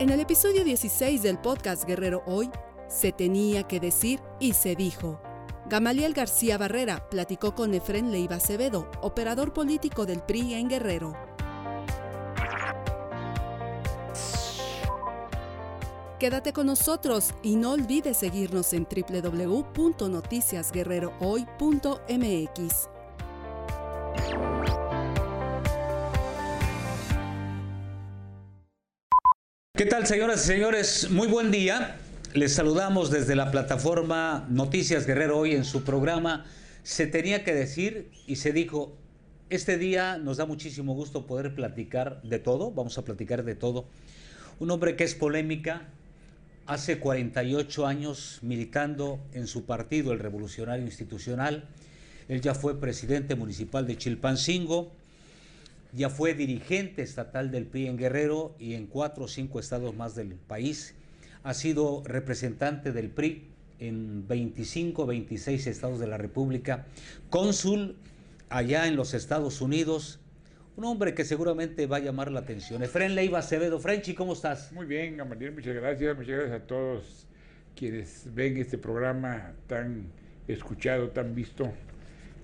En el episodio 16 del podcast Guerrero Hoy, se tenía que decir y se dijo. Gamaliel García Barrera platicó con Efren Leiva Acevedo, operador político del PRI en Guerrero. Quédate con nosotros y no olvides seguirnos en www.noticiasguerrerohoy.mx. ¿Qué tal, señoras y señores? Muy buen día. Les saludamos desde la plataforma Noticias Guerrero hoy en su programa Se tenía que decir y se dijo, este día nos da muchísimo gusto poder platicar de todo, vamos a platicar de todo. Un hombre que es polémica, hace 48 años militando en su partido, el Revolucionario Institucional. Él ya fue presidente municipal de Chilpancingo, ya fue dirigente estatal del PRI en Guerrero y en cuatro o cinco estados más del país. Ha sido representante del PRI en 25, 26 estados de la República, cónsul allá en los Estados Unidos. Un hombre que seguramente va a llamar la atención. Efren Leiva Acevedo. Frenchi, ¿cómo estás? Muy bien, Gamaliel, muchas gracias. Muchas gracias a todos quienes ven este programa tan escuchado, tan visto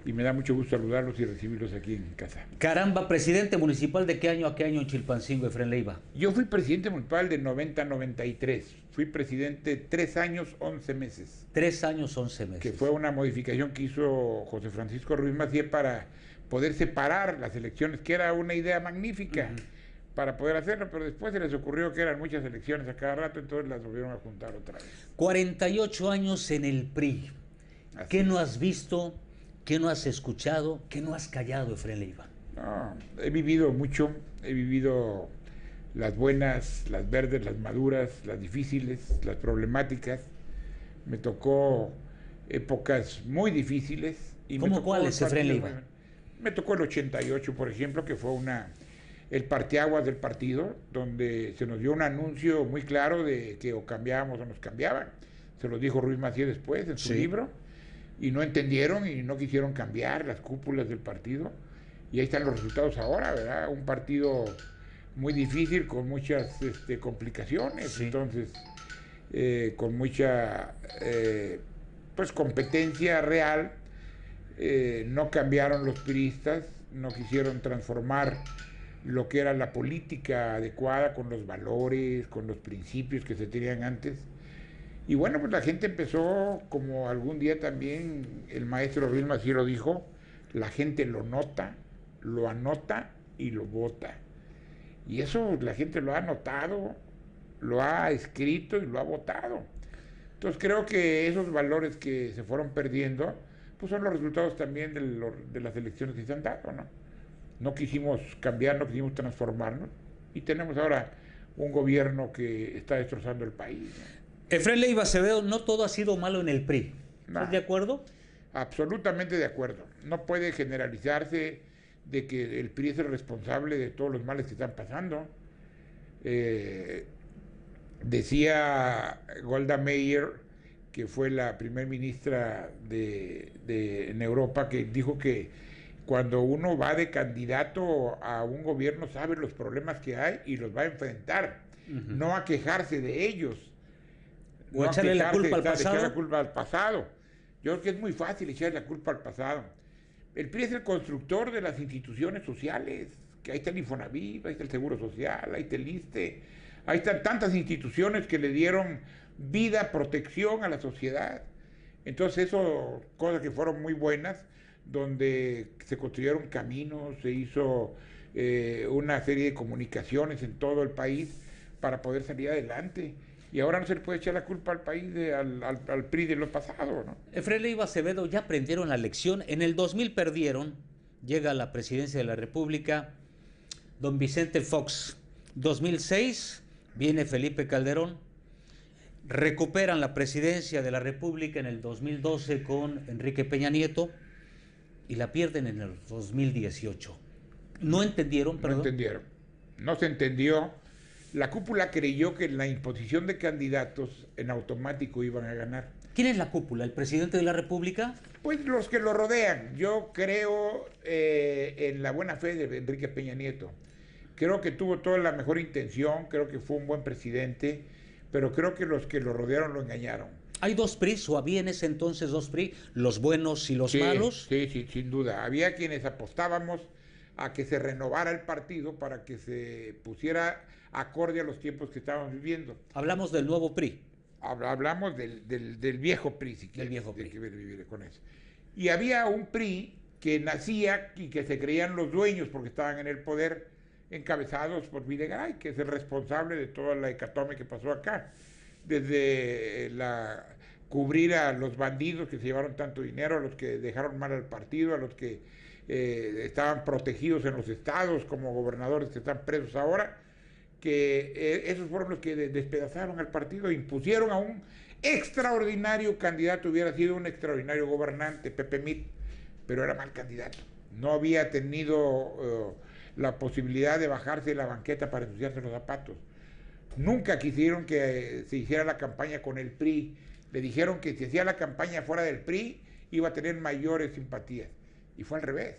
y me da mucho gusto saludarlos y recibirlos aquí en casa. Caramba, presidente municipal de qué año a qué año en Chilpancingo, Efren Leiva? Yo fui presidente municipal de 90 a 93. Fui presidente tres años, 11 meses. Tres años, 11 meses. Que fue una modificación que hizo José Francisco Ruiz Macié para poder separar las elecciones, que era una idea magnífica. para poder hacerlo, pero después se les ocurrió que eran muchas elecciones a cada rato, entonces las volvieron a juntar otra vez. 48 años en el PRI. ¿Qué no has visto ¿Qué no has escuchado? ¿Qué no has callado, Efraín Leiva? No, he vivido mucho, he vivido las buenas, las verdes, las maduras, las difíciles, las problemáticas. Me tocó épocas muy difíciles. Y ¿Cómo cuáles, Efraín Leiva? Me tocó el 88, por ejemplo, que fue una el parteaguas del partido, donde se nos dio un anuncio muy claro de que o cambiábamos o nos cambiaban. Se lo dijo Ruiz Macías después en su libro y no entendieron y no quisieron cambiar las cúpulas del partido. Y ahí están los resultados ahora, ¿verdad? Un partido muy difícil, con muchas este, complicaciones, entonces, eh, con mucha eh, pues competencia real. Eh, no cambiaron los piristas, no quisieron transformar lo que era la política adecuada con los valores, con los principios que se tenían antes y bueno, pues la gente empezó, como algún día también el maestro Vilma sí lo dijo, la gente lo nota, lo anota y lo vota. Y eso la gente lo ha notado, lo ha escrito y lo ha votado. Entonces creo que esos valores que se fueron perdiendo, pues son los resultados también de, las elecciones que se han dado, ¿no? No quisimos cambiar, no quisimos transformarnos y tenemos ahora un gobierno que está destrozando el país. Efraín Leiva Acevedo, no todo ha sido malo en el PRI. ¿Estás de acuerdo? Absolutamente de acuerdo. No puede generalizarse de que el PRI es el responsable de todos los males que están pasando. Eh, decía Golda Meir, que fue la primer ministra de, en Europa, que dijo que cuando uno va de candidato a un gobierno sabe los problemas que hay y los va a enfrentar, no a quejarse de ellos o echarle la culpa al pasado. la culpa al pasado. Yo creo que es muy fácil echarle la culpa al pasado. El PRI es el constructor de las instituciones sociales, que ahí está el Infonavit, ahí está el Seguro Social, ahí está el ISTE, ahí están tantas instituciones que le dieron vida, protección a la sociedad. Entonces eso, cosas que fueron muy buenas, donde se construyeron caminos, se hizo eh, una serie de comunicaciones en todo el país para poder salir adelante y ahora no se le puede echar la culpa al país, de, al, al, PRI de lo pasado. ¿no? Efraín Leiva Acevedo ya aprendieron la lección. En el 2000 perdieron, llega a la presidencia de la República don Vicente Fox. 2006 viene Felipe Calderón. Recuperan la presidencia de la República en el 2012 con Enrique Peña Nieto y la pierden en el 2018. ¿No entendieron, perdón? No entendieron. No se entendió la cúpula creyó que en la imposición de candidatos en automático iban a ganar. ¿Quién es la cúpula? ¿El presidente de la República? Pues los que lo rodean. Yo creo eh, en la buena fe de Enrique Peña Nieto. Creo que tuvo toda la mejor intención, creo que fue un buen presidente, pero creo que los que lo rodearon lo engañaron. ¿Hay dos PRI o había en ese entonces dos PRI, los buenos y los malos? Sí, sí, sin duda. Había quienes apostábamos a que se renovara el partido para que se pusiera acorde a los tiempos que estábamos viviendo. Hablamos del nuevo PRI. Hablamos del, del, viejo PRI, si del viejo PRI. vivir con eso. Y había un PRI que nacía y que se creían los dueños porque estaban en el poder, encabezados por Videgaray, que es el responsable de toda la hecatombe que pasó acá. Desde la cubrir a los bandidos que se llevaron tanto dinero, a los que dejaron mal al partido, a los que eh, estaban protegidos en los estados como gobernadores que están presos ahora, que eh, esos fueron los que despedazaron al partido, impusieron a un extraordinario candidato, hubiera sido un extraordinario gobernante, Pepe Mit, pero era mal candidato. No había tenido eh, la posibilidad de bajarse de la banqueta para ensuciarse los zapatos. Nunca quisieron que se hiciera la campaña con el PRI. Le dijeron que si hacía la campaña fuera del PRI iba a tener mayores simpatías. Y fue al revés,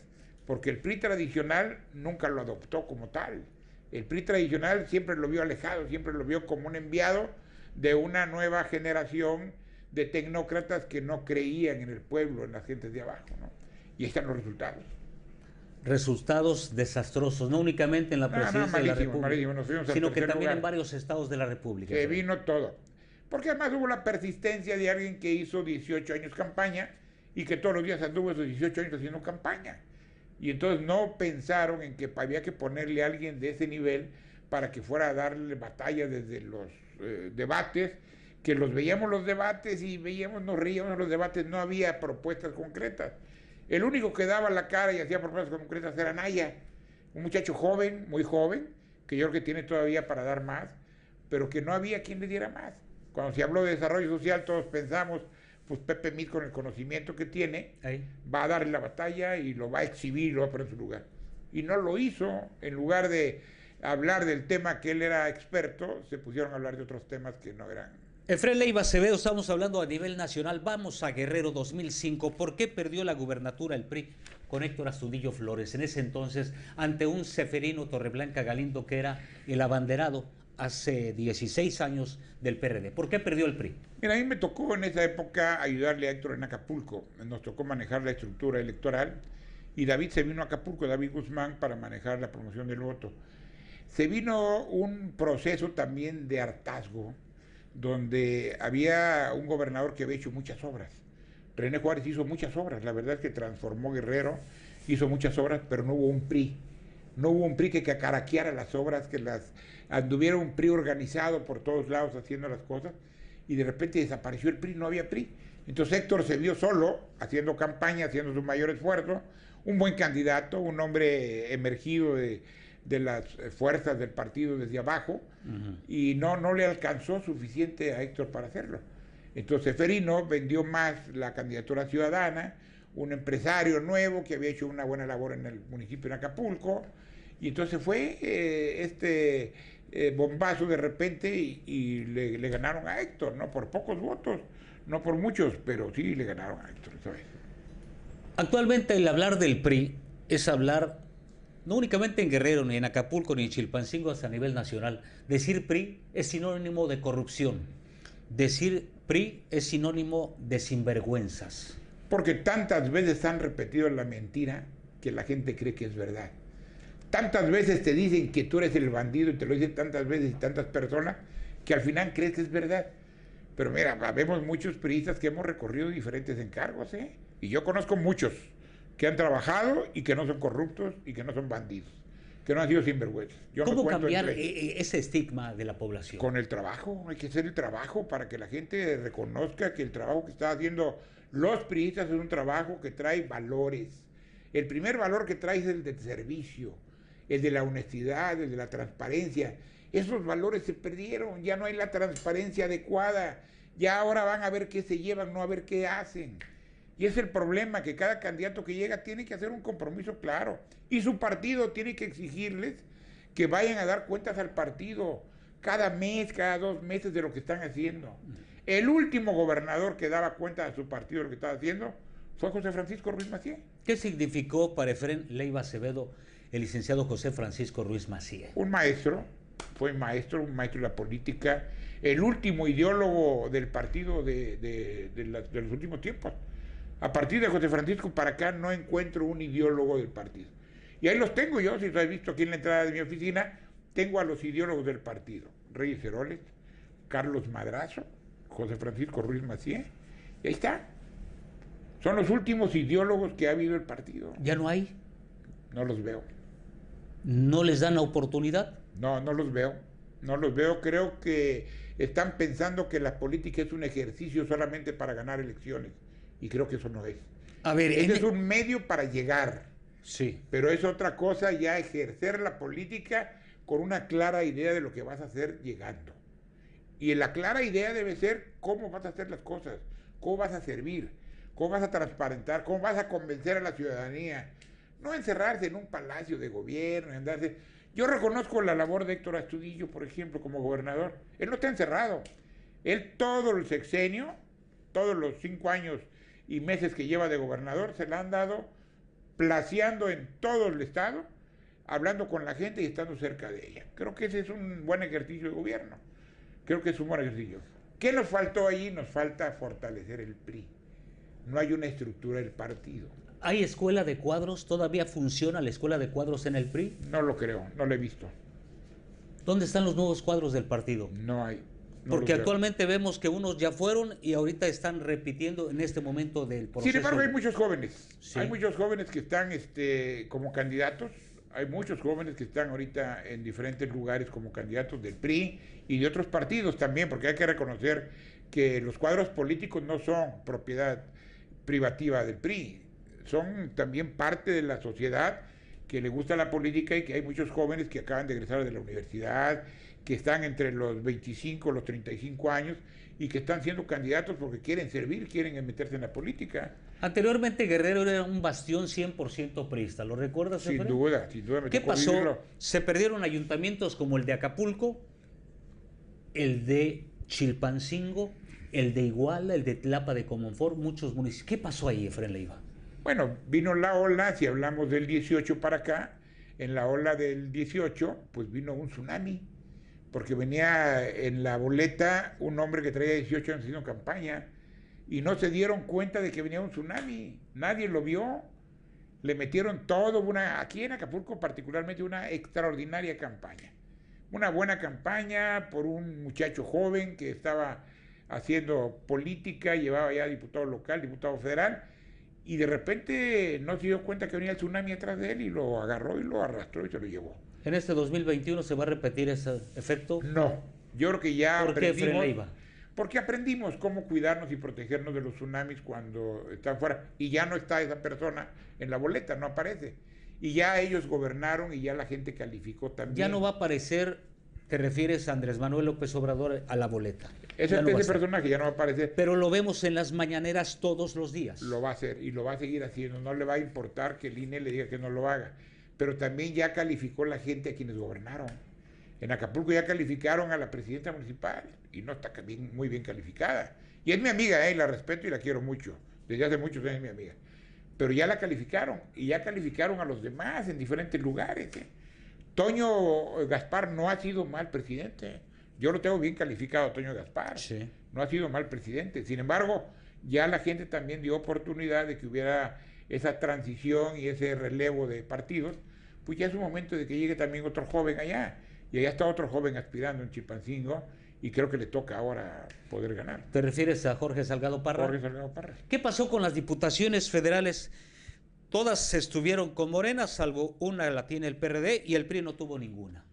porque el PRI tradicional nunca lo adoptó como tal. El PRI tradicional siempre lo vio alejado, siempre lo vio como un enviado de una nueva generación de tecnócratas que no creían en el pueblo, en las gentes de abajo. ¿no? Y ahí están los resultados. Resultados desastrosos, no únicamente en la presidencia de la República, sino que también en varios estados de la República. Que vino todo. Porque además hubo la persistencia de alguien que hizo 18 años campaña y que todos los días anduvo esos 18 años haciendo campaña. Y entonces no pensaron en que había que ponerle a alguien de ese nivel para que fuera a darle batalla desde los eh, debates, que los veíamos los debates y veíamos, nos reíamos los debates, no había propuestas concretas. El único que daba la cara y hacía propuestas concretas era Naya, un muchacho joven, muy joven, que yo creo que tiene todavía para dar más, pero que no había quien le diera más. Cuando se habló de desarrollo social, todos pensamos, pues Pepe Mit con el conocimiento que tiene, va a darle la batalla y lo va a exhibir y lo va a poner en su lugar. Y no lo hizo, en lugar de hablar del tema que él era experto, se pusieron a hablar de otros temas que no eran. Efraín Leiva Acevedo, estamos hablando a nivel nacional. Vamos a Guerrero 2005. ¿Por qué perdió la gubernatura el PRI con Héctor Astudillo Flores? En ese entonces, ante un Seferino Torreblanca Galindo que era el abanderado hace 16 años del PRD. ¿Por qué perdió el PRI? Mira, a mí me tocó en esa época ayudarle a Héctor en Acapulco. Nos tocó manejar la estructura electoral y David se vino a Acapulco, David Guzmán, para manejar la promoción del voto. Se vino un proceso también de hartazgo, donde había un gobernador que había hecho muchas obras. René Juárez hizo muchas obras, la verdad es que transformó Guerrero, hizo muchas obras, pero no hubo un PRI. No hubo un PRI que caraqueara las obras, que las anduviera un PRI organizado por todos lados haciendo las cosas, y de repente desapareció el PRI, no había PRI. Entonces Héctor se vio solo, haciendo campaña, haciendo su mayor esfuerzo, un buen candidato, un hombre emergido de, las fuerzas del partido desde abajo, y no, no le alcanzó suficiente a Héctor para hacerlo. Entonces Ferino vendió más la candidatura ciudadana, un empresario nuevo que había hecho una buena labor en el municipio de Acapulco, y entonces fue eh, este eh, bombazo de repente y, le, ganaron a Héctor, ¿no? Por pocos votos, no por muchos, pero sí le ganaron a Héctor Actualmente el hablar del PRI es hablar no únicamente en Guerrero, ni en Acapulco, ni en Chilpancingo, hasta a nivel nacional. Decir PRI es sinónimo de corrupción. Decir PRI es sinónimo de sinvergüenzas. Porque tantas veces han repetido la mentira que la gente cree que es verdad. Tantas veces te dicen que tú eres el bandido y te lo dicen tantas veces y tantas personas que al final crees que es verdad. Pero mira, vemos muchos periodistas que hemos recorrido diferentes encargos, ¿eh? Y yo conozco muchos que han trabajado y que no son corruptos y que no son bandidos, que no han sido sinvergüenzas. ¿Cómo cambiar e, e, ese estigma de la población? Con el trabajo, hay que hacer el trabajo para que la gente reconozca que el trabajo que están haciendo los periodistas es un trabajo que trae valores. El primer valor que trae es el del servicio el de la honestidad, el de la transparencia. Esos valores se perdieron, ya no hay la transparencia adecuada, ya ahora van a ver qué se llevan, no a ver qué hacen. Y es el problema, que cada candidato que llega tiene que hacer un compromiso claro. Y su partido tiene que exigirles que vayan a dar cuentas al partido cada mes, cada dos meses de lo que están haciendo. El último gobernador que daba cuenta a su partido de lo que estaba haciendo fue José Francisco Ruiz Macié. ¿Qué significó para Efren Leiva Acevedo el licenciado José Francisco Ruiz Macía. Un maestro, fue maestro, un maestro de la política, el último ideólogo del partido de, de los últimos tiempos. A partir de José Francisco para acá no encuentro un ideólogo del partido. Y ahí los tengo yo, si lo has visto aquí en la entrada de mi oficina, tengo a los ideólogos del partido. Reyes Heroles, Carlos Madrazo, José Francisco Ruiz Macié, y ahí está. Son los últimos ideólogos que ha habido el partido. ¿Ya no hay? No los veo. ¿No les dan la oportunidad? No, no los veo. No los veo. Creo que están pensando que la política es un ejercicio solamente para ganar elecciones. Y creo que eso no es. A ver, es un medio para llegar. Sí. Pero es otra cosa ya ejercer la política con una clara idea de lo que vas a hacer llegando. Y la clara idea debe ser cómo vas a hacer las cosas, cómo vas a servir, cómo vas a transparentar, cómo vas a convencer a la ciudadanía. No encerrarse en un palacio de gobierno, andarse. Yo reconozco la labor de Héctor Astudillo, por ejemplo, como gobernador. Él no está encerrado. Él todo el sexenio, todos los cinco años y meses que lleva de gobernador se la han dado placeando en todo el estado, hablando con la gente y estando cerca de ella. Creo que ese es un buen ejercicio de gobierno. Creo que es un buen ejercicio. ¿Qué nos faltó allí? Nos falta fortalecer el PRI. No hay una estructura del partido. ¿Hay escuela de cuadros? ¿Todavía funciona la escuela de cuadros en el PRI? No lo creo, no lo he visto. ¿Dónde están los nuevos cuadros del partido? No hay. Porque actualmente vemos que unos ya fueron y ahorita están repitiendo en este momento del proceso. Sin embargo, hay muchos jóvenes. Hay muchos jóvenes que están este, como candidatos. Hay muchos jóvenes que están ahorita en diferentes lugares como candidatos del PRI y de otros partidos también, porque hay que reconocer que los cuadros políticos no son propiedad privativa del PRI, son también parte de la sociedad que le gusta la política y que hay muchos jóvenes que acaban de egresar de la universidad, que están entre los 25 y los 35 años y que están siendo candidatos porque quieren servir, quieren meterse en la política. Anteriormente Guerrero era un bastión 100% priista, ¿lo recuerdas? Sin duda, sin duda. ¿Qué pasó? Se perdieron ayuntamientos como el de Acapulco, el de Chilpancingo, el de Iguala, el de Tlapa de Comonfort, muchos municipios. ¿Qué pasó ahí, Efraín Leiva? Bueno, vino la ola, si hablamos del 18 para acá, en la ola del 18, pues vino un tsunami porque venía en la boleta un hombre que traía 18 años haciendo campaña y no se dieron cuenta de que venía un tsunami, nadie lo vio, le metieron todo, una, aquí en Acapulco particularmente una extraordinaria campaña, una buena campaña por un muchacho joven que estaba haciendo política, llevaba ya diputado local, diputado federal, y de repente no se dio cuenta que venía el tsunami atrás de él y lo agarró y lo arrastró y se lo llevó. ¿En este 2021 se va a repetir ese efecto? No, yo creo que ya ¿Por aprendimos. Qué, porque aprendimos cómo cuidarnos y protegernos de los tsunamis cuando están fuera. Y ya no está esa persona en la boleta, no aparece. Y ya ellos gobernaron y ya la gente calificó también. Ya no va a aparecer, te refieres a Andrés Manuel López Obrador a la boleta. Ese, no ese personaje ya no va a aparecer. Pero lo vemos en las mañaneras todos los días. Lo va a hacer y lo va a seguir haciendo. No le va a importar que el INE le diga que no lo haga pero también ya calificó la gente a quienes gobernaron. En Acapulco ya calificaron a la presidenta municipal y no está muy bien calificada. Y es mi amiga, eh, la respeto y la quiero mucho. Desde hace muchos años es mi amiga. Pero ya la calificaron y ya calificaron a los demás en diferentes lugares. Eh. Toño Gaspar no ha sido mal presidente. Yo lo tengo bien calificado, Toño Gaspar. No ha sido mal presidente. Sin embargo, ya la gente también dio oportunidad de que hubiera esa transición y ese relevo de partidos, pues ya es un momento de que llegue también otro joven allá. Y allá está otro joven aspirando en Chilpancingo y creo que le toca ahora poder ganar. ¿Te refieres a Jorge Salgado Parra? Jorge Salgado Parra. ¿Qué pasó con las diputaciones federales? Todas estuvieron con Morena, salvo una la tiene el PRD y el PRI no tuvo ninguna.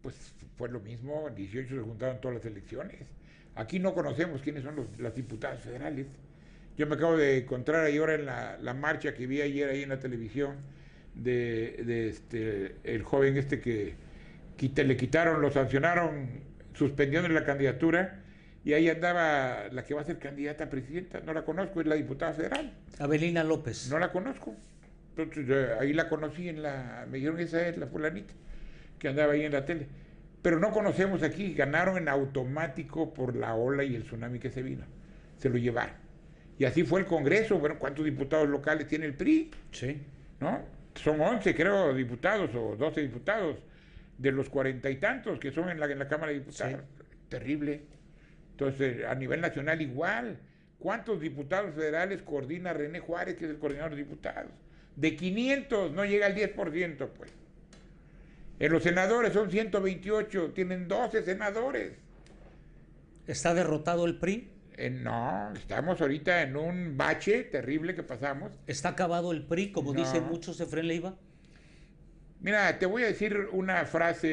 Pues fue lo mismo, en 18 se juntaron todas las elecciones. Aquí no conocemos quiénes son los, las diputadas federales. Yo me acabo de encontrar ahí ahora en la, marcha que vi ayer ahí en la televisión de, este, el joven este que le quitaron, lo sancionaron, suspendieron la candidatura y ahí andaba la que va a ser candidata a presidenta. No la conozco, es la diputada federal. Abelina López. No la conozco. Entonces ahí la conocí en la, me dijeron que esa es la fulanita que andaba ahí en la tele. Pero no conocemos aquí, ganaron en automático por la ola y el tsunami que se vino. Se lo llevaron. Y así fue el Congreso. Bueno, ¿cuántos diputados locales tiene el PRI? Sí. ¿No? son 11 creo diputados o 12 diputados de los cuarenta y tantos que son en la, en la Cámara de Diputados. Terrible. Entonces, a nivel nacional igual. ¿Cuántos diputados federales coordina René Juárez, que es el coordinador de diputados? De 500 no llega al 10%, pues. En los senadores son 128, tienen 12 senadores. ¿Está derrotado el PRI? Eh, no, estamos ahorita en un bache terrible que pasamos. ¿Está acabado el PRI, como dicen muchos, Efren Leiva? Mira, te voy a decir una frase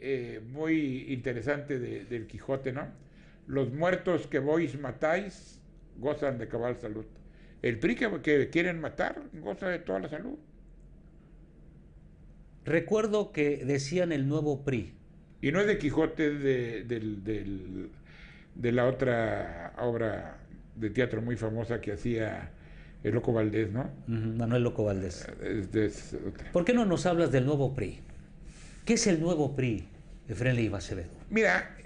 eh, muy interesante del Quijote, ¿no? Los muertos que vos matáis gozan de cabal salud. El PRI que, quieren matar goza de toda la salud. Recuerdo que decían el nuevo PRI. Y no es de Quijote, de, de la otra obra de teatro muy famosa que hacía el Loco Valdés, ¿no? Manuel Loco Valdés. ¿Por qué no nos hablas del nuevo PRI? ¿Qué es el nuevo PRI, Efraín Leiva Acevedo? Mira,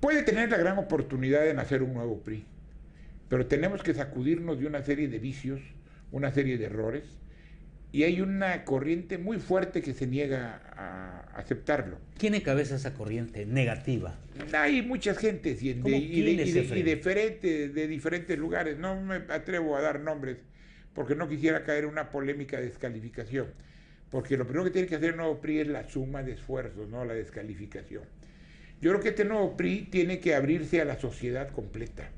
puede tener la gran oportunidad de nacer un nuevo PRI, pero tenemos que sacudirnos de una serie de vicios, una serie de errores, y hay una corriente muy fuerte que se niega a aceptarlo. ¿Quién encabeza esa corriente negativa? Hay muchas gentes y, de, diferentes, de diferentes lugares. No me atrevo a dar nombres porque no quisiera caer en una polémica de descalificación. Porque lo primero que tiene que hacer el nuevo PRI es la suma de esfuerzos, no la descalificación. Yo creo que este nuevo PRI tiene que abrirse a la sociedad completa.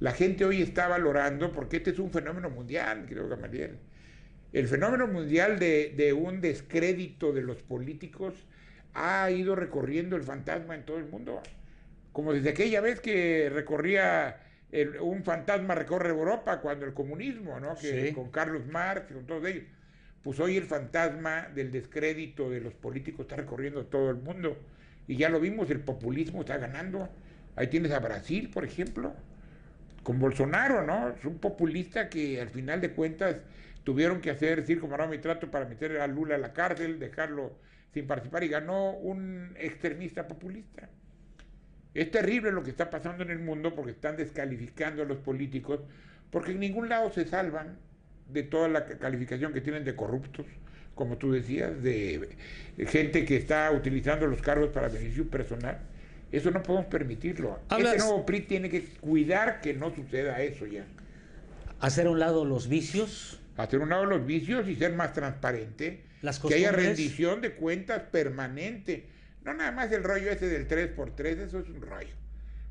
La gente hoy está valorando, porque este es un fenómeno mundial, creo Gamaliel el fenómeno mundial de, un descrédito de los políticos ha ido recorriendo el fantasma en todo el mundo. Como desde aquella vez que recorría un fantasma recorre Europa cuando el comunismo, ¿no? Que con Carlos Marx, con todos ellos. Pues hoy el fantasma del descrédito de los políticos está recorriendo todo el mundo. Y ya lo vimos, el populismo está ganando. Ahí tienes a Brasil, por ejemplo, con Bolsonaro, ¿no? Es un populista que al final de cuentas tuvieron que hacer circo, maroma y trato para meter a Lula a la cárcel, dejarlo sin participar y ganó un extremista populista. Es terrible lo que está pasando en el mundo porque están descalificando a los políticos, porque en ningún lado se salvan de toda la calificación que tienen de corruptos, como tú decías, de, gente que está utilizando los cargos para beneficio personal. Eso no podemos permitirlo. Este nuevo PRI tiene que cuidar que no suceda eso ya. Hacer a un lado los vicios, hacer un lado los vicios y ser más transparente, que haya rendición de cuentas permanente. No nada más el rollo ese del 3x3, eso es un rollo.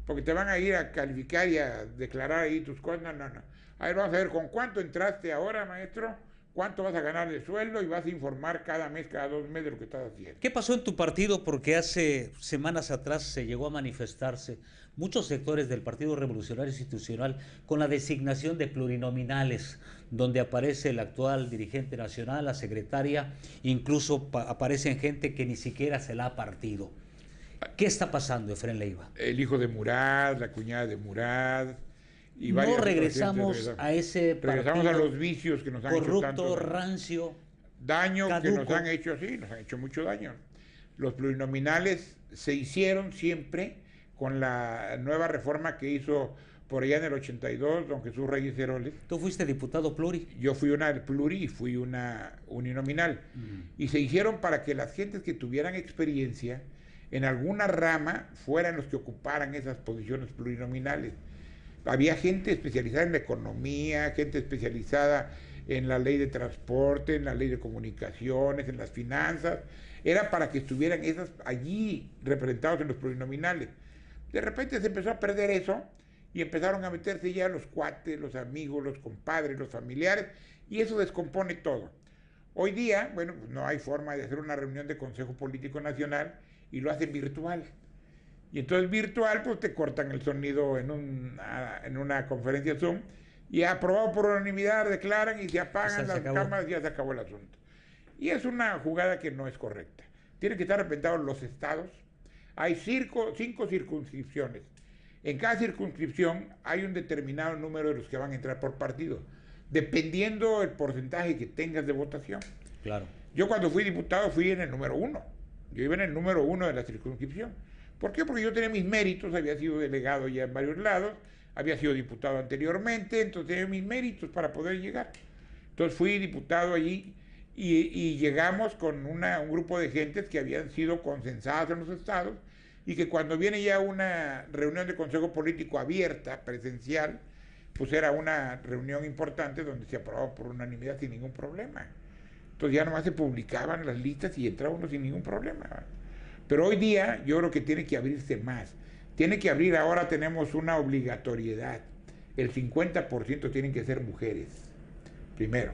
Porque te van a ir a calificar y a declarar ahí tus cosas. No, no, no. A ver, vamos a ver con cuánto entraste ahora, maestro cuánto vas a ganar de sueldo y vas a informar cada mes, cada dos meses de lo que estás haciendo. ¿Qué pasó en tu partido? Porque hace semanas atrás se llegó a manifestarse muchos sectores del Partido Revolucionario Institucional con la designación de plurinominales, donde aparece el actual dirigente nacional, la secretaria, incluso aparecen gente que ni siquiera se la ha partido. ¿Qué está pasando, Efren Leiva? El hijo de Murad, la cuñada de Murad, no regresamos a ese regresamos a los vicios que nos han corrupto, hecho tanto rancio, daño que nos han hecho sí, nos han hecho mucho daño. Los plurinominales se hicieron siempre con la nueva reforma que hizo por allá en el 82 don Jesús Reyes Heroles. ¿Tú fuiste diputado pluri? Yo fui una pluri y fui una uninominal. Mm. Y se hicieron para que las gentes que tuvieran experiencia en alguna rama fueran los que ocuparan esas posiciones plurinominales había gente especializada en la economía, gente especializada en la ley de transporte, en la ley de comunicaciones, en las finanzas. Era para que estuvieran esas allí representados en los plurinominales. De repente se empezó a perder eso y empezaron a meterse ya los cuates, los amigos, los compadres, los familiares, y eso descompone todo. Hoy día, bueno, pues no hay forma de hacer una reunión de Consejo Político Nacional y lo hacen virtual. Y entonces virtual, pues te cortan el sonido en, un, en una conferencia Zoom y aprobado por unanimidad declaran y se apagan las cámaras y ya se acabó el asunto. Y es una jugada que no es correcta. Tienen que estar arrepentidos los estados. Hay cinco, cinco circunscripciones. En cada circunscripción hay un determinado número de los que van a entrar por partido, dependiendo el porcentaje que tengas de votación. Claro. Yo cuando fui diputado fui en el número uno. Yo iba en el número uno de la circunscripción. ¿Por qué? Porque yo tenía mis méritos, había sido delegado ya en varios lados, había sido diputado anteriormente, entonces tenía mis méritos para poder llegar. Entonces fui diputado allí Y, llegamos con un grupo de gentes que habían sido consensadas en los estados y que cuando viene ya una reunión de consejo político abierta, presencial, pues era una reunión importante donde se aprobaba por unanimidad sin ningún problema. Entonces ya nomás se publicaban las listas y entraba uno sin ningún problema. Pero hoy día yo creo que tiene que abrirse más. Tiene que abrir, ahora tenemos una obligatoriedad. El 50% tienen que ser mujeres, primero.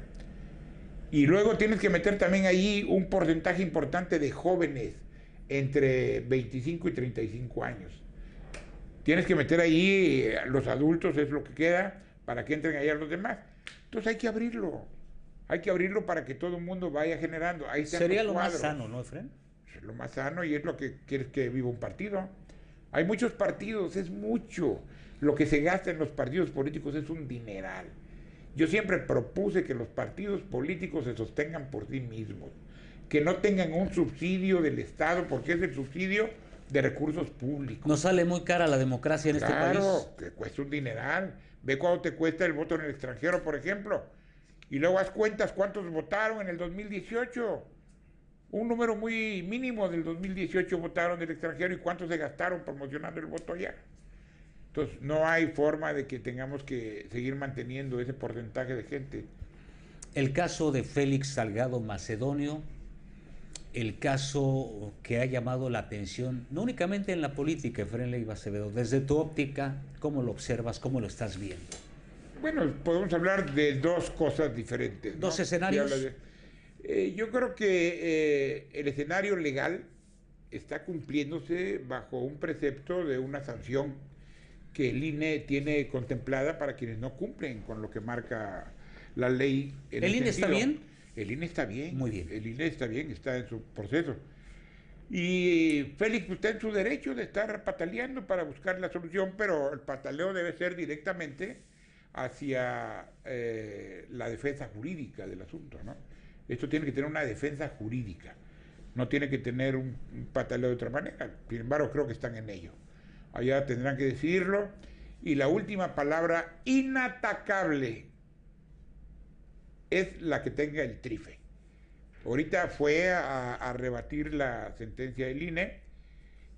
Y luego tienes que meter también ahí un porcentaje importante de jóvenes entre 25 y 35 años. Tienes que meter ahí eh, los adultos, es lo que queda, para que entren allá los demás. Entonces hay que abrirlo. Hay que abrirlo para que todo el mundo vaya generando. Ahí Sería lo más sano, ¿no, Efren? Es lo más sano y es lo que quieres que viva un partido. Hay muchos partidos, es mucho. Lo que se gasta en los partidos políticos es un dineral. Yo siempre propuse que los partidos políticos se sostengan por sí mismos, que no tengan un subsidio del Estado, porque es el subsidio de recursos públicos. No sale muy cara la democracia en este país. Claro, que cuesta un dineral. Ve cuánto te cuesta el voto en el extranjero, por ejemplo. Y luego haz cuentas cuántos votaron en el 2018. Un número muy mínimo del 2018 votaron del extranjero y cuántos se gastaron promocionando el voto allá. Entonces, no hay forma de que tengamos que seguir manteniendo ese porcentaje de gente. El caso de Félix Salgado Macedonio, el caso que ha llamado la atención, no únicamente en la política, Efraín Leiva Acevedo, desde tu óptica, ¿cómo lo observas, cómo lo estás viendo? Bueno, podemos hablar de dos cosas diferentes. ¿Dos escenarios? Eh, yo creo que eh, el escenario legal está cumpliéndose bajo un precepto de una sanción que el INE tiene contemplada para quienes no cumplen con lo que marca la ley. ¿El INE está bien? El INE está bien. Muy bien. El INE está bien, está en su proceso. Y Félix está en su derecho de estar pataleando para buscar la solución, pero el pataleo debe ser directamente hacia eh, la defensa jurídica del asunto. ¿no? Esto tiene que tener una defensa jurídica, no tiene que tener un pataleo de otra manera. Sin embargo, creo que están en ello allá tendrán que decirlo. Y la última palabra, inatacable, es la que tenga el trife. Ahorita fue a, rebatir la sentencia del INE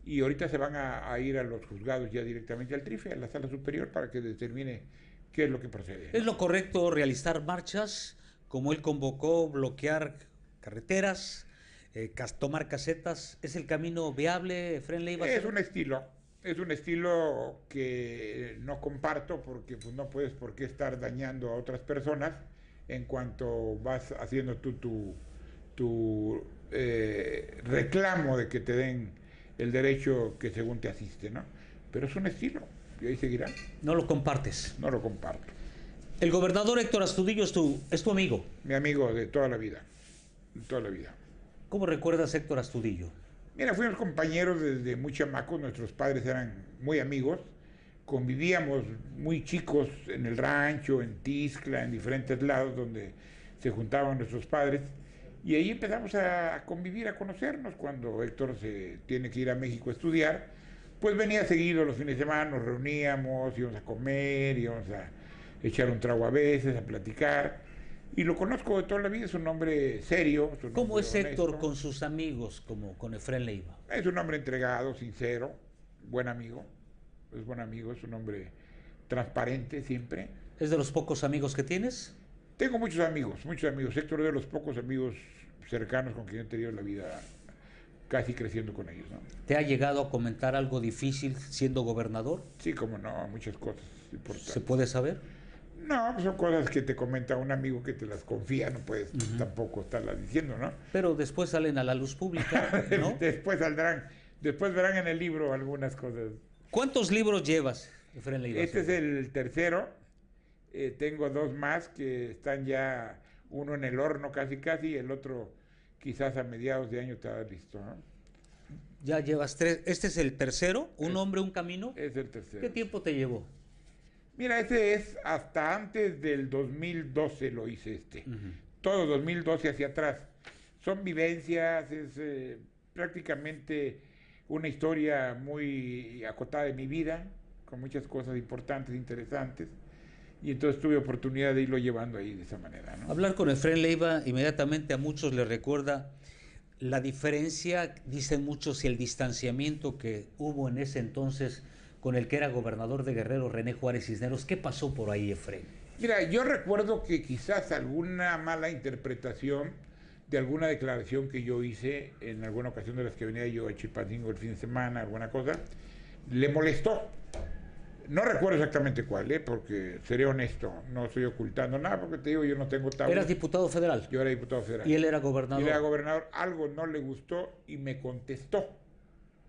y ahorita se van a, ir a los juzgados ya directamente al trife, a la sala superior, para que determine qué es lo que procede. ¿Es lo correcto realizar marchas como él convocó, bloquear carreteras, eh, tomar casetas? ¿Es el camino viable, Fren Leiva? Es un estilo, es un estilo que no comparto porque pues, no puedes por qué estar dañando a otras personas en cuanto vas haciendo tú tu, tu eh, reclamo de que te den el derecho que según te asiste, ¿no? Pero es un estilo y ahí seguirá. No lo compartes. No lo comparto. El gobernador Héctor Astudillo es tu, es tu amigo. Mi amigo de toda la vida. De toda la vida. ¿Cómo recuerdas a Héctor Astudillo? Mira, fuimos compañeros desde muy chamacos, nuestros padres eran muy amigos, convivíamos muy chicos en el rancho, en Tiscla, en diferentes lados donde se juntaban nuestros padres. Y ahí empezamos a convivir, a conocernos. Cuando Héctor se tiene que ir a México a estudiar, pues venía seguido los fines de semana, nos reuníamos, íbamos a comer, íbamos a echar un trago a veces, a platicar. Y lo conozco de toda la vida, es un hombre serio. ¿Cómo es Héctor con sus amigos, como con Efren Leiva? Es un hombre entregado, sincero, buen amigo. Es buen amigo, es un hombre transparente siempre. ¿Es de los pocos amigos que tienes? Tengo muchos amigos, muchos amigos. Héctor es de los pocos amigos cercanos con quien he tenido la vida casi creciendo con ellos. ¿no? ¿Te ha llegado a comentar algo difícil siendo gobernador? Sí, como no, muchas cosas importantes. ¿Se puede saber? No, pues son cosas que te comenta un amigo que te las confía, no puedes tampoco estarlas diciendo, ¿no? Pero después salen a la luz pública, ¿no? después saldrán, después verán en el libro algunas cosas. ¿Cuántos libros llevas, Efraín? Este es el tercero. Eh, tengo dos más que están ya, uno en el horno casi casi, y el otro quizás a mediados de año estará listo, ¿no? Ya llevas tres. ¿Este es el tercero? ¿Un hombre, un camino? Es el tercero. ¿Qué tiempo te llevó? Mira, ese es hasta antes del 2012 lo hice este. Todo 2012 hacia atrás. Son vivencias, es eh, prácticamente una historia muy acotada de mi vida, con muchas cosas importantes, interesantes. Y entonces tuve oportunidad de irlo llevando ahí de esa manera. ¿no? Hablar con Efraín Leiva inmediatamente a muchos les recuerda la diferencia, dicen muchos, y el distanciamiento que hubo en ese entonces con el que era gobernador de Guerrero, René Juárez Cisneros. ¿Qué pasó por ahí, Efraín? Mira, yo recuerdo que quizás alguna mala interpretación de alguna declaración que yo hice en alguna ocasión de las que venía yo a Chilpancingo el fin de semana, alguna cosa, le molestó. No recuerdo exactamente cuál, ¿eh? porque seré honesto, no estoy ocultando nada, porque te digo, yo no tengo tabú. ¿Eras diputado federal? Yo era diputado federal. ¿Y él era gobernador? Y él era gobernador. Algo no le gustó y me contestó.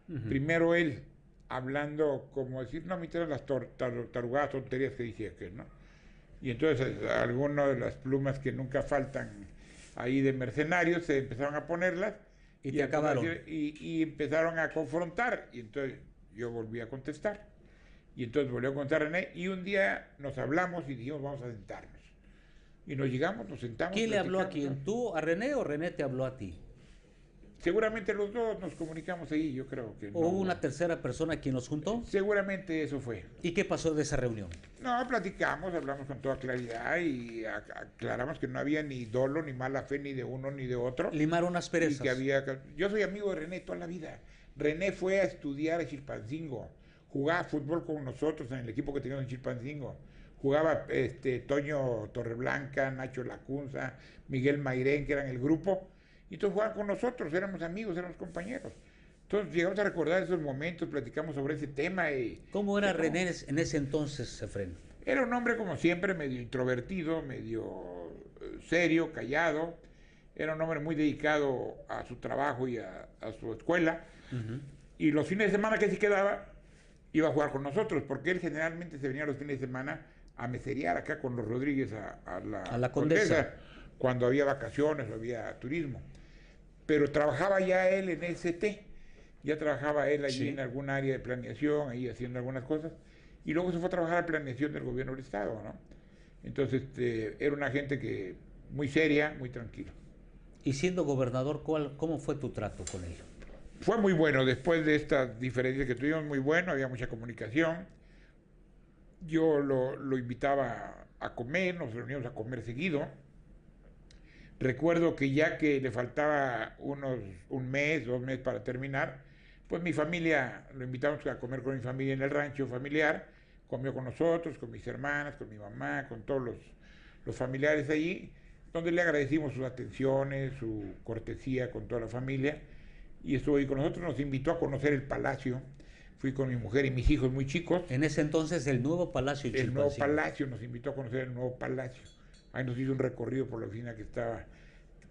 Primero él, hablando como decir, no me interesan las tarugadas tonterías que dije aquel, ¿no? Y entonces algunas de las plumas que nunca faltan ahí de mercenarios se empezaron a ponerlas. Y, te acabaron. y empezaron a confrontar. Y entonces yo volví a contestar. Y entonces volvió a contar René y un día nos hablamos y dijimos vamos a sentarnos. Y nos llegamos, nos sentamos. ¿Quién le habló a quién? ¿Tú a René o René te habló a ti? Seguramente los dos nos comunicamos ahí, yo creo que. ¿O hubo una tercera persona quien nos juntó? Seguramente eso fue. ¿Y qué pasó de esa reunión? No, platicamos, hablamos con toda claridad y aclaramos que no había ni dolo, ni mala fe, ni de uno ni de otro. Limaron unas perezas. Y que había. Yo soy amigo de René toda la vida. René fue a estudiar a Chilpancingo jugaba fútbol con nosotros en el equipo que teníamos en Chilpancingo. Jugaba este, Toño Torreblanca, Nacho Lacunza, Miguel Mairén, que eran el grupo, y todos jugaban con nosotros, éramos amigos, éramos compañeros. Entonces llegamos a recordar esos momentos, platicamos sobre ese tema. Y, ¿Cómo era René en ese entonces, Efren? Era un hombre, como siempre, medio introvertido, medio eh, serio, callado. Era un hombre muy dedicado a su trabajo y a, su escuela. Y los fines de semana que se quedaba, iba a jugar con nosotros, porque él generalmente se venía los fines de semana a meseriar acá con los Rodríguez a, la, condesa. cuando había vacaciones o había turismo. Pero trabajaba ya él en ST, ya trabajaba él allí en algún área de planeación, ahí haciendo algunas cosas, y luego se fue a trabajar a planeación del gobierno del Estado, ¿no? Entonces este, era una gente que muy seria, muy tranquila. Y siendo gobernador, ¿cuál, ¿cómo fue tu trato con él? fue muy bueno después de estas diferencias que tuvimos, muy bueno, había mucha comunicación. Yo lo, invitaba a comer, nos reuníamos a comer seguido. Recuerdo que ya que le faltaba unos un mes, dos meses para terminar, pues mi familia, lo invitamos a comer con mi familia en el rancho familiar, comió con nosotros, con mis hermanas, con mi mamá, con todos los, los familiares allí, donde le agradecimos sus atenciones, su cortesía con toda la familia y estuvo ahí con nosotros, nos invitó a conocer el palacio. Fui con mi mujer y mis hijos muy chicos. En ese entonces el nuevo palacio. El nuevo palacio, nos invitó a conocer el nuevo palacio. Ahí nos hizo un recorrido por la oficina que estaba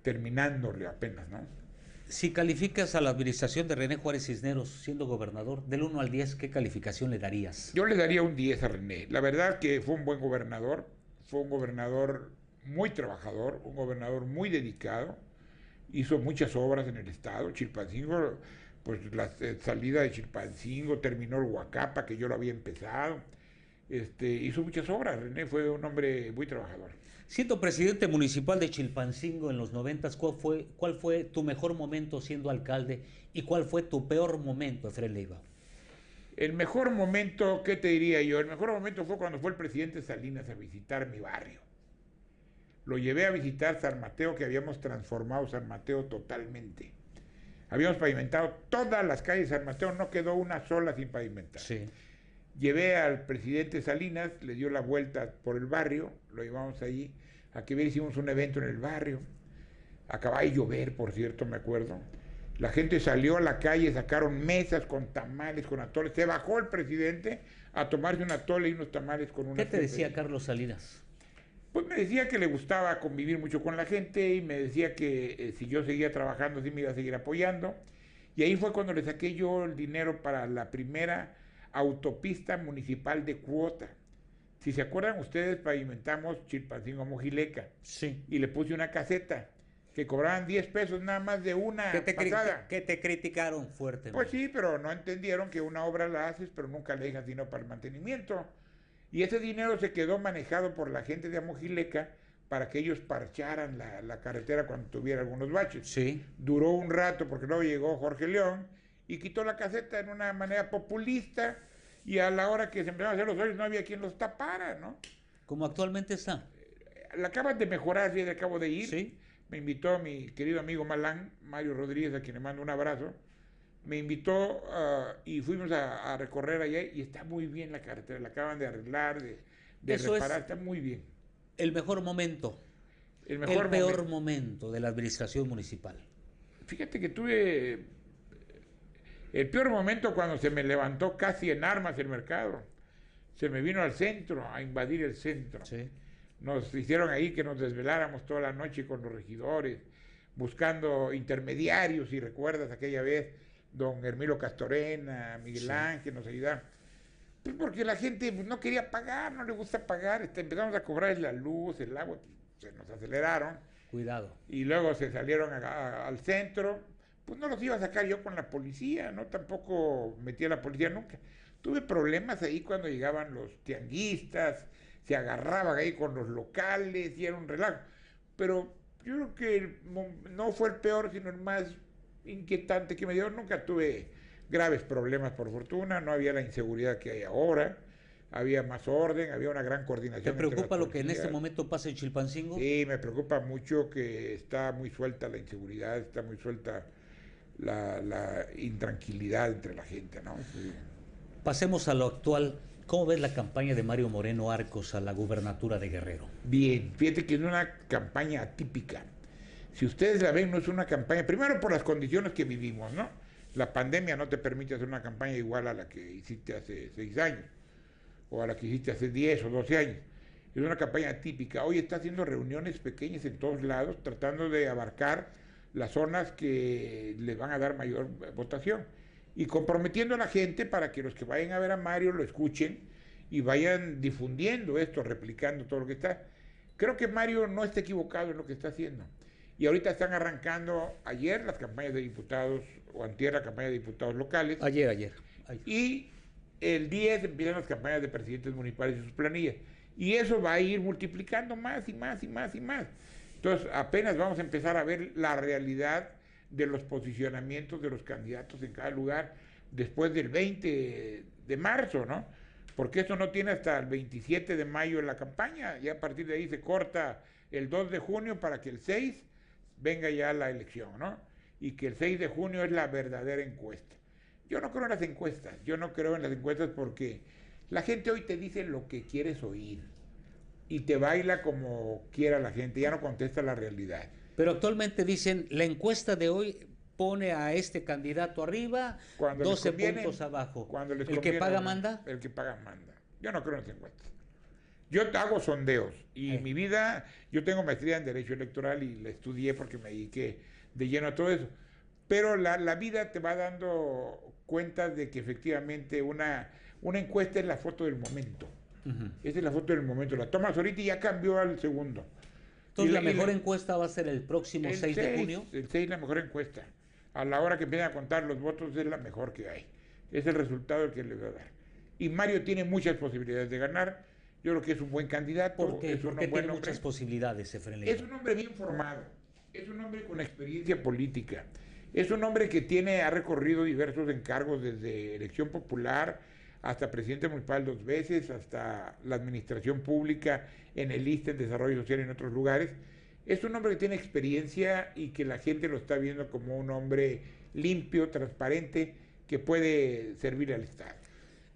terminándole apenas, ¿no? Si calificas a la administración de René Juárez Cisneros siendo gobernador, del 1 al 10, ¿qué calificación le darías? Yo le daría un 10 a René. La verdad que fue un buen gobernador, fue un gobernador muy trabajador, un gobernador muy dedicado, hizo muchas obras en el estado. Chilpancingo, pues la eh, salida de Chilpancingo, terminó el Huacapa, que yo lo había empezado. Este, hizo muchas obras. René fue un hombre muy trabajador. Siendo presidente municipal de Chilpancingo en los noventas, ¿cuál fue, ¿cuál fue tu mejor momento siendo alcalde y cuál fue tu peor momento, Efraín Leiva? El mejor momento, ¿qué te diría yo? El mejor momento fue cuando fue el presidente Salinas a visitar mi barrio. Lo llevé a visitar San Mateo, que habíamos transformado San Mateo totalmente. Habíamos pavimentado todas las calles de San Mateo, no quedó una sola sin pavimentar. Sí. Llevé al presidente Salinas, le dio la vuelta por el barrio, lo llevamos allí, a que ver, hicimos un evento en el barrio. Acababa de llover, por cierto, me acuerdo. La gente salió a la calle, sacaron mesas con tamales, con atoles. Se bajó el presidente a tomarse un atole y unos tamales con una. ¿Qué te decía Carlos Salinas? Pues me decía que le gustaba convivir mucho con la gente y me decía que eh, si yo seguía trabajando, sí me iba a seguir apoyando. Y ahí fue cuando le saqué yo el dinero para la primera autopista municipal de cuota. Si se acuerdan ustedes, pavimentamos Chilpancingo Mojileca. Sí. Y le puse una caseta que cobraban 10 pesos nada más de una ¿Qué te pasada. Que te criticaron fuerte. Pues sí, pero no entendieron que una obra la haces, pero nunca le dejas dinero para el mantenimiento. Y ese dinero se quedó manejado por la gente de Amojileca para que ellos parcharan la, carretera cuando tuviera algunos baches. Sí. Duró un rato porque luego llegó Jorge León y quitó la caseta en una manera populista y a la hora que se empezaron a hacer los hoyos no había quien los tapara, ¿no? como actualmente está. La acaban de mejorar, ya acabo de ir. Sí. Me invitó mi querido amigo Malán, Mario Rodríguez, a quien le mando un abrazo. Me invitó ah, y fuimos a, a recorrer allá y está muy bien la carretera. La acaban de arreglar, de, de Eso es- reparar, está muy bien. El mejor momento, El el, mejor peor momento. momento de la administración municipal. Fíjate que tuve el peor momento cuando se me levantó casi en armas el mercado. Se me vino al centro, a invadir el centro. Sí. Nos hicieron ahí que nos desveláramos toda la noche con los regidores, buscando intermediarios, si recuerdas aquella vez, don Hermilo Castorena, Miguel Sí. Ángel, nos ayudaron. Pues porque la gente pues, no quería pagar, no le gusta pagar, este, empezamos a cobrar la luz, el agua, se nos aceleraron Cuidado. y luego se salieron a- a- al centro, pues no los iba a sacar yo con la policía, no tampoco metí a la policía nunca. Tuve problemas ahí cuando llegaban los tianguistas, se agarraban ahí con los locales y era un relajo. Pero yo creo que no fue el peor, sino el más inquietante que me dio. Nunca tuve graves problemas, por fortuna, no había la inseguridad que hay ahora, había más orden, había una gran coordinación. ¿Te preocupa lo que en este momento pasa en Chilpancingo? Sí, me preocupa mucho que está muy suelta la inseguridad, está muy suelta la, la intranquilidad entre la gente, ¿no? Sí. Pasemos a lo actual. ¿Cómo ves la campaña de Mario Moreno Arcos a la gubernatura de Guerrero? Bien, fíjate que es una campaña atípica. Si ustedes la ven, no es una campaña, primero por las condiciones que vivimos, ¿no? La pandemia no te permite hacer una campaña igual a la que hiciste hace seis años, o a la que hiciste hace 10 o 12 años. Es una campaña atípica. Hoy está haciendo reuniones pequeñas en todos lados, tratando de abarcar las zonas que le van a dar mayor votación. Y comprometiendo a la gente para que los que vayan a ver a Mario lo escuchen y vayan difundiendo esto, replicando todo lo que está. Creo que Mario no está equivocado en lo que está haciendo. Y ahorita están arrancando ayer las campañas de diputados, o antier la campaña de diputados locales. Ayer, ayer. ayer. Y el 10 empiezan las campañas de presidentes municipales y sus planillas. Y eso va a ir multiplicando más y más y más y más. Entonces, apenas vamos a empezar a ver la realidad de los posicionamientos de los candidatos en cada lugar después del 20 de marzo, ¿no? Porque esto no tiene hasta el 27 de mayo la campaña, ya a partir de ahí se corta el 2 de junio para que el 6 venga ya la elección, ¿no? Y que el 6 de junio es la verdadera encuesta. Yo no creo en las encuestas, yo no creo en las encuestas porque la gente hoy te dice lo que quieres oír y te baila como quiera la gente, ya no contesta la realidad. Pero actualmente dicen, la encuesta de hoy pone a este candidato arriba, Cuando les 12 conviene, puntos abajo. cuando les ¿El que paga manda? El que paga manda. Yo no creo en las encuestas. Yo hago sondeos y Eh. mi vida, yo tengo maestría en Derecho Electoral y la estudié porque me dediqué de lleno a todo eso. Pero la, la vida te va dando cuenta de que efectivamente una, una encuesta es la foto del momento. Ujú. Esa es la foto del momento. La tomas ahorita y ya cambió al segundo. Entonces la la- mejor la- encuesta va a ser el próximo El 6 de junio. El 6 es la mejor encuesta. A la hora que empiezan a contar los votos es la mejor que hay. Es el resultado que le va a dar. Y Mario tiene muchas posibilidades de ganar. Yo creo que es un buen candidato. ¿Por qué? es un Porque tiene hombre. muchas posibilidades, Leiva. Es un hombre bien formado. Es un hombre con experiencia política. Es un hombre que tiene, ha recorrido diversos encargos desde elección popular hasta presidente municipal dos veces, hasta la administración pública en el ISTE, en desarrollo social y en otros lugares. Es un hombre que tiene experiencia y que la gente lo está viendo como un hombre limpio, transparente, que puede servir al Estado.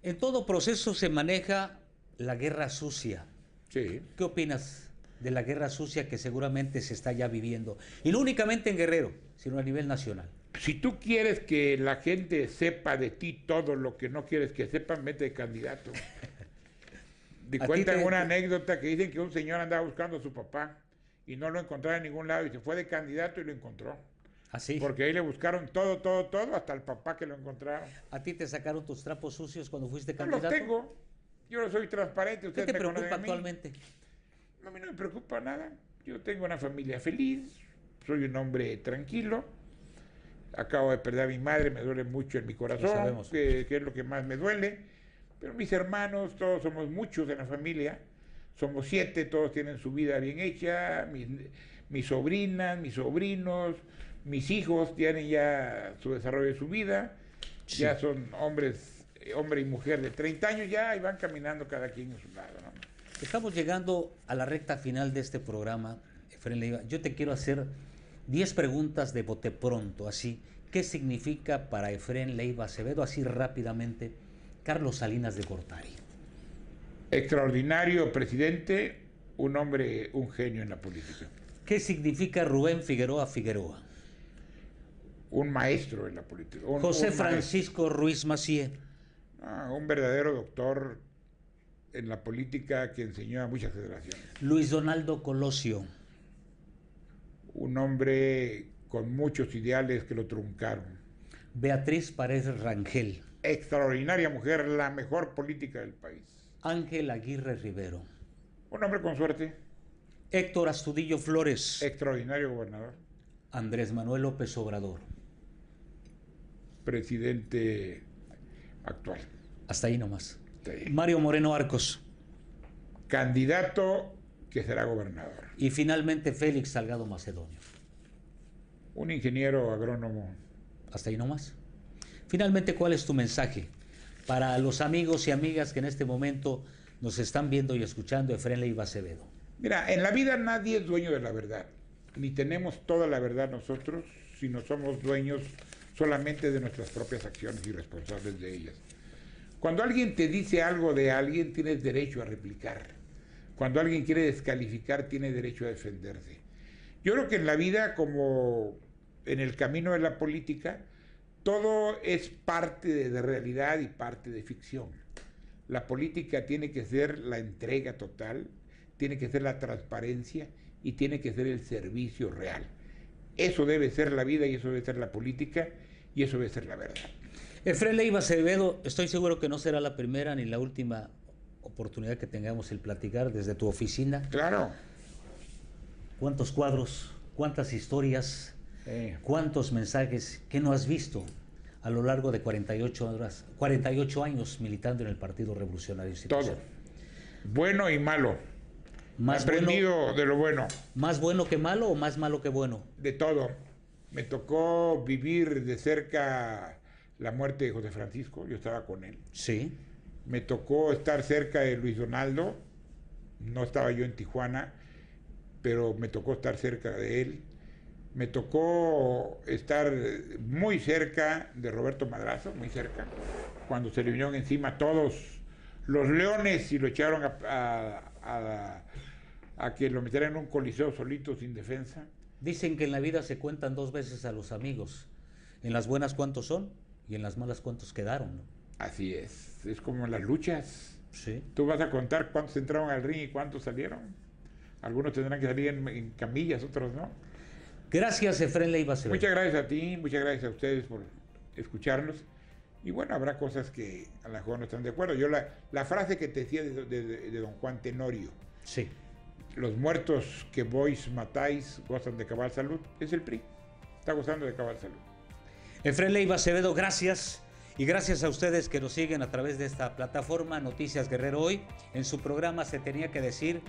En todo proceso se maneja la guerra sucia. Sí. ¿Qué opinas de la guerra sucia que seguramente se está ya viviendo? Y no únicamente en Guerrero, sino a nivel nacional. Si tú quieres que la gente sepa de ti todo lo que no quieres que sepan, vete de candidato. De A ti cuentan te- una anécdota que dicen que un señor andaba buscando a su papá y no lo encontraba en ningún lado y se fue de candidato y lo encontró. Así. Porque ahí le buscaron todo, todo, todo, hasta el papá que lo encontraron. ¿A ti te sacaron tus trapos sucios cuando fuiste No los candidato? tengo. Yo no soy transparente. ¿Qué te me preocupa actualmente? A mí no me preocupa nada. Yo tengo una familia feliz, soy un hombre tranquilo. Acabo de perder a mi madre, me duele mucho en mi corazón, que, que es lo que más me duele. Pero mis hermanos, todos somos muchos en la familia, somos siete, todos tienen su vida bien hecha, mis, mis sobrinas, mis sobrinos, mis hijos tienen ya su desarrollo de su vida, ya son hombres, eh, hombre y mujer de 30 años ya y van caminando cada quien en su lado. ¿no? Estamos llegando a la recta final de este programa, Efraín Leiva. Yo te quiero hacer 10 preguntas de bote pronto, así. ¿Qué significa para Efraín Leiva Acevedo, así rápidamente, Carlos Salinas de Gortari? Extraordinario presidente, un hombre, un genio en la política. ¿Qué significa Rubén Figueroa Figueroa? Un maestro en la política. un- José un maestro. Francisco Ruiz Macié. Ah, un verdadero doctor en la política que enseñó a muchas generaciones. Luis Donaldo Colosio. Un hombre con muchos ideales que lo truncaron. Beatriz Paredes Rangel. Extraordinaria mujer, la mejor política del país. Ángel Aguirre Rivero. Un hombre con suerte, Héctor Astudillo Flores. extraordinario gobernador, Andrés Manuel López Obrador. presidente actual. Hasta ahí nomás. Sí. Mario Moreno Arcos. Candidato que será gobernador. Y finalmente Félix Salgado Macedonio. Un ingeniero agrónomo. Hasta ahí nomás. Finalmente, ¿cuál es tu mensaje para los amigos y amigas que en este momento nos están viendo y escuchando Efraín Leiva Acevedo? Mira, en la vida nadie es dueño de la verdad. Ni tenemos toda la verdad nosotros, sino somos dueños solamente de nuestras propias acciones y responsables de ellas. Cuando alguien te dice algo de alguien, tienes derecho a replicar. Cuando alguien quiere descalificar, tiene derecho a defenderse. Yo creo que en la vida, como en el camino de la política, todo es parte de, realidad y parte de ficción. La política tiene que ser la entrega total, tiene que ser la transparencia y tiene que ser el servicio real. Eso debe ser la vida y eso debe ser la política y eso debe ser la verdad. Efraín Leiva Acevedo, estoy seguro que no será la primera ni la última oportunidad que tengamos el platicar desde tu oficina. Claro. ¿Cuántos cuadros, cuántas historias, cuántos mensajes que no has visto a lo largo de 48, horas, 48 años militando en el Partido Revolucionario todo. Institucional? Bueno y malo. Más bueno, Aprendido de lo bueno, ¿Más bueno que malo o más malo que bueno? de todo. Me tocó vivir de cerca la muerte de José Francisco, yo estaba con él. Sí. Me tocó estar cerca de Luis Donaldo, no estaba yo en Tijuana, pero me tocó estar cerca de él. Me tocó estar muy cerca de Roberto Madrazo, muy cerca, cuando se le vinieron encima todos los leones y lo echaron a, a- a- a que lo metieran en un coliseo solito, sin defensa. Dicen que en la vida se cuentan dos veces a los amigos. En las buenas cuántos son y en las malas cuántos quedaron. ¿no? Así es, es como en las luchas. Sí. Tú vas a contar cuántos entraron al ring y cuántos salieron. Algunos tendrán que salir en, en camillas, otros no. Gracias, Efraín Leiva. Muchas gracias a ti, muchas gracias a ustedes por escucharnos. Y bueno, habrá cosas que a lo mejor no están de acuerdo. Yo la, la frase que te decía de, de- de- de don Juan Tenorio, Sí. los muertos que vos matáis gozan de cabal salud, es el PRI. Está gozando de cabal salud. Efraín Leiva Acevedo, gracias. Y gracias a ustedes que nos siguen a través de esta plataforma Noticias Guerrero Hoy. En su programa se tenía que decir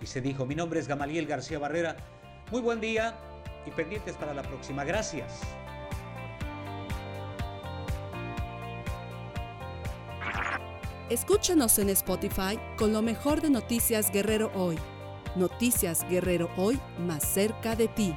y se dijo, mi nombre es Gamaliel García Barrera. Muy buen día y pendientes para la próxima. Gracias. Escúchanos en Spotify con lo mejor de Noticias Guerrero Hoy. Noticias Guerrero Hoy más cerca de ti.